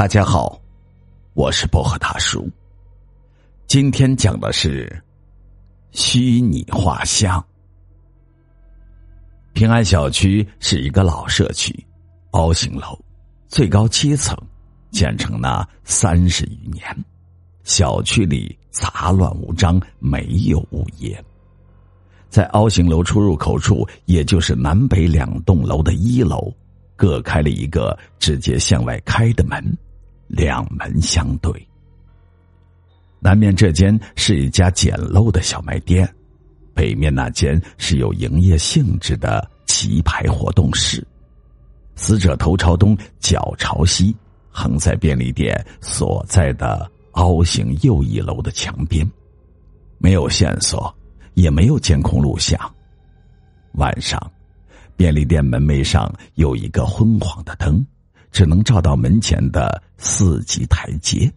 大家好，我是薄荷大叔。今天讲的是虚拟画像。平安小区是一个老社区，凹形楼，最高七层，建成了三十余年。小区里杂乱无章，没有物业。在凹形楼出入口处，也就是南北两栋楼的一楼，各开了一个直接向外开的门。两门相对，南面这间是一家简陋的小卖店，北面那间是有营业性质的棋牌活动室。死者头朝东，脚朝西，横在便利店所在的凹形右一楼的墙边，没有线索，也没有监控录像。晚上，便利店门楣上有一个昏黄的灯。只能照到门前的四级台阶，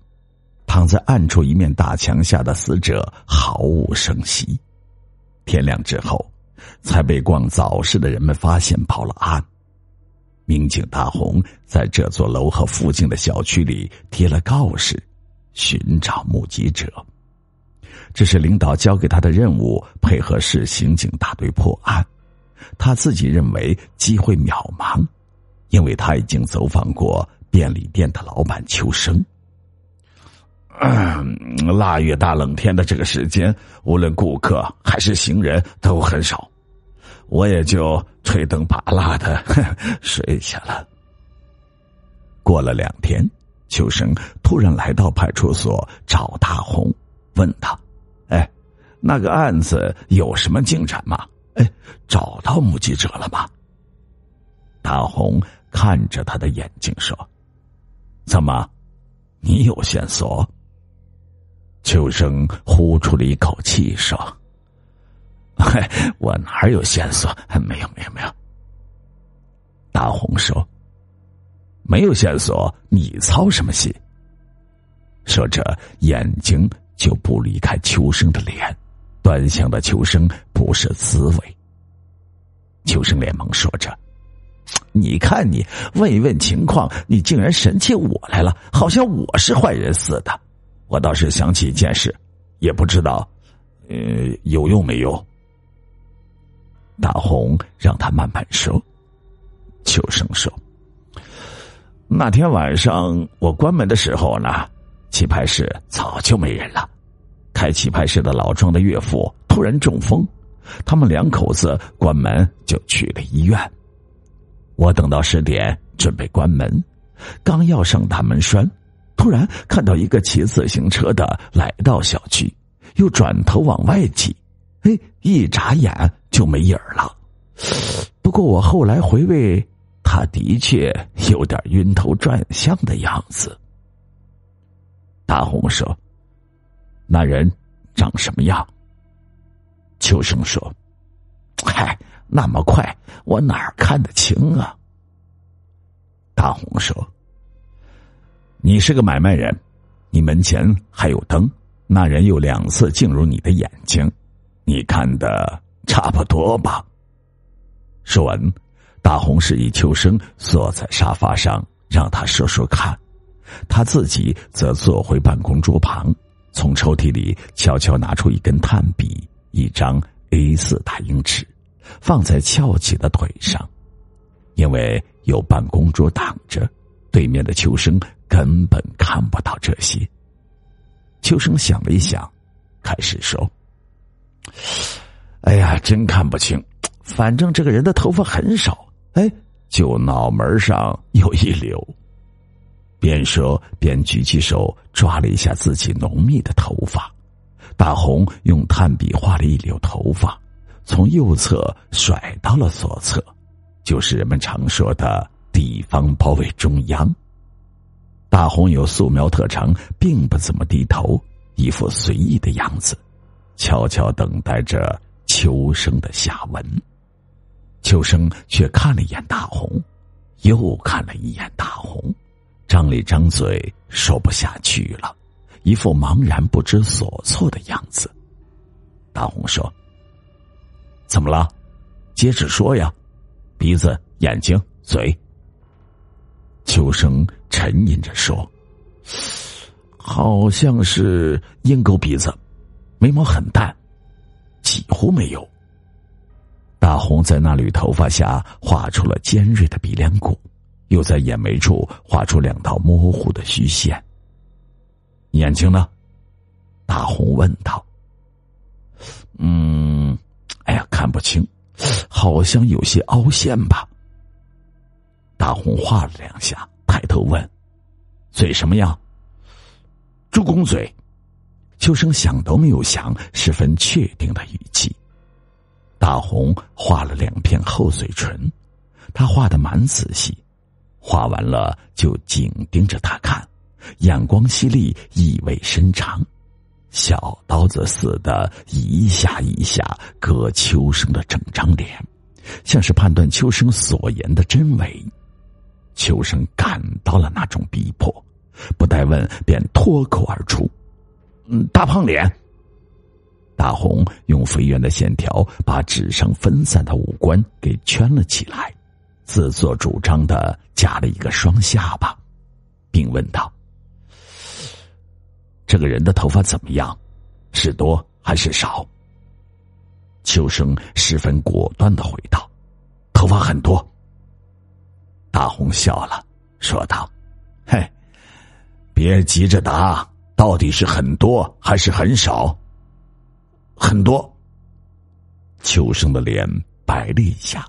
躺在暗处一面大墙下的死者毫无声息。天亮之后，才被逛早市的人们发现报了案。民警大红在这座楼和附近的小区里贴了告示，寻找目击者。这是领导交给他的任务，配合市刑警大队破案。他自己认为机会渺茫。因为他已经走访过便利店的老板秋生。腊月大冷天的这个时间，无论顾客还是行人都很少，我也就吹灯拔蜡的 睡下了。过了两天，秋生突然来到派出所找大红，问他：“哎，那个案子有什么进展吗？哎，找到目击者了吗？”大红。看着他的眼睛说：“怎么，你有线索？”秋生呼出了一口气说：“嗨，我哪有线索？没有，没有，没有。”大红说：“没有线索，你操什么心？”说着，眼睛就不离开秋生的脸，端详的秋生不是滋味。秋生连忙说着。你看，你问一问情况，你竟然神起我来了，好像我是坏人似的。我倒是想起一件事，也不知道，呃，有用没用。大红让他慢慢说。秋生说：“那天晚上我关门的时候呢，棋牌室早就没人了。开棋牌室的老庄的岳父突然中风，他们两口子关门就去了医院。”我等到十点准备关门，刚要上大门栓，突然看到一个骑自行车的来到小区，又转头往外挤，哎，一眨眼就没影儿了。不过我后来回味，他的确有点晕头转向的样子。大红说：“那人长什么样？”秋生说：“嗨。”那么快，我哪儿看得清啊？大红说：“你是个买卖人，你门前还有灯，那人又两次进入你的眼睛，你看的差不多吧？”说完，大红示意秋生坐在沙发上，让他说说看，他自己则坐回办公桌旁，从抽屉里悄悄拿出一根炭笔、一张 A 四打印纸。放在翘起的腿上，因为有办公桌挡着，对面的秋生根本看不到这些。秋生想了一想，开始说：“哎呀，真看不清，反正这个人的头发很少，哎，就脑门上有一绺。”边说边举起手抓了一下自己浓密的头发，大红用炭笔画了一绺头发。从右侧甩到了左侧，就是人们常说的地方包围中央。大红有素描特长，并不怎么低头，一副随意的样子，悄悄等待着秋生的下文。秋生却看了一眼大红，又看了一眼大红，张了张嘴，说不下去了，一副茫然不知所措的样子。大红说。怎么了？接着说呀！鼻子、眼睛、嘴。秋生沉吟着说：“好像是鹰钩鼻子，眉毛很淡，几乎没有。大红在那缕头发下画出了尖锐的鼻梁骨，又在眼眉处画出两道模糊的虚线。眼睛呢？大红问道。嗯，好像有些凹陷吧。大红画了两下，抬头问：“嘴什么样？”猪公嘴。秋生想都没有想，十分确定的语气。大红画了两片厚嘴唇，他画的蛮仔细，画完了就紧盯着他看，眼光犀利，意味深长。小刀子似的，一下一下割秋生的整张脸，像是判断秋生所言的真伪。秋生感到了那种逼迫，不待问便脱口而出：“嗯，大胖脸。”大红用飞圆的线条把纸上分散的五官给圈了起来，自作主张的夹了一个双下巴，并问道。这个人的头发怎么样？是多还是少？秋生十分果断的回道：“头发很多。”大红笑了，说道：“嘿，别急着答，到底是很多还是很少？”很多。秋生的脸白了一下，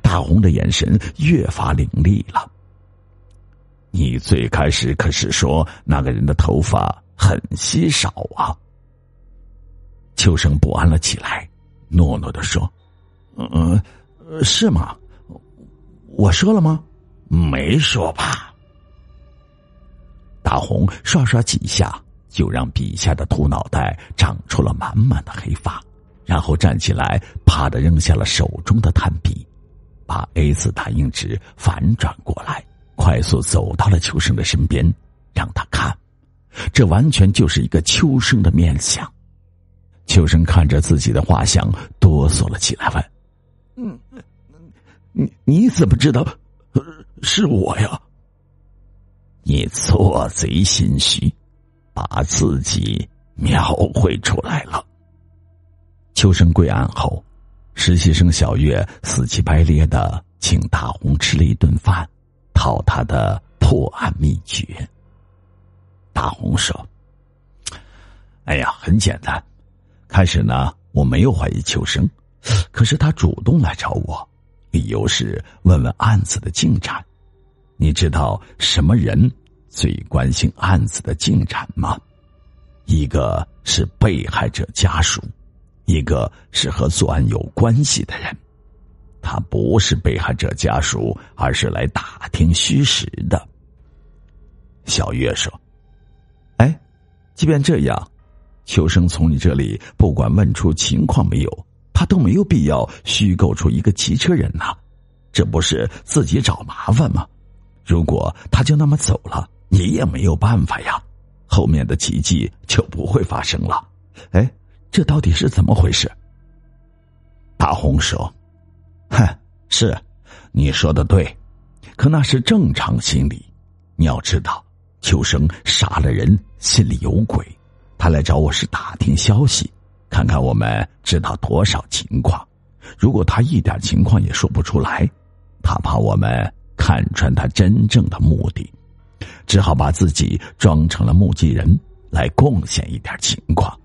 大红的眼神越发凌厉了。你最开始可是说那个人的头发？很稀少啊！秋生不安了起来，诺诺的说：“嗯，是吗？我说了吗？没说吧？”大红刷刷几下，就让笔下的秃脑袋长出了满满的黑发，然后站起来，啪的扔下了手中的炭笔，把 A 四打印纸反转过来，快速走到了秋生的身边，让他看。这完全就是一个秋生的面相。秋生看着自己的画像，哆嗦了起来，问：“嗯，你你怎么知道是我呀？”你做贼心虚，把自己描绘出来了。秋生归案后，实习生小月死乞白咧的请大红吃了一顿饭，讨他的破案秘诀。大红说：“哎呀，很简单。开始呢，我没有怀疑秋生，可是他主动来找我，理由是问问案子的进展。你知道什么人最关心案子的进展吗？一个是被害者家属，一个是和作案有关系的人。他不是被害者家属，而是来打听虚实的。”小月说。哎即便这样，秋生从你这里不管问出情况没有，他都没有必要虚构出一个骑车人呐，这不是自己找麻烦吗？如果他就那么走了，你也没有办法呀，后面的奇迹就不会发生了。哎，这到底是怎么回事？大红说：“哼，是，你说的对，可那是正常心理，你要知道。”秋生杀了人，心里有鬼。他来找我是打听消息，看看我们知道多少情况。如果他一点情况也说不出来，他怕我们看穿他真正的目的，只好把自己装成了目击人来贡献一点情况。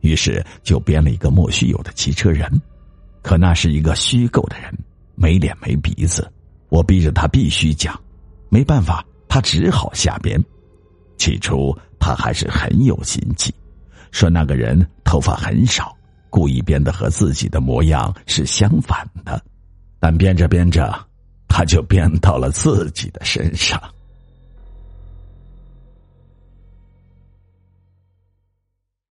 于是就编了一个莫须有的骑车人，可那是一个虚构的人，没脸没鼻子。我逼着他必须讲，没办法，他只好瞎编。起初他还是很有心计，说那个人头发很少，故意编的和自己的模样是相反的，但编着编着，他就编到了自己的身上。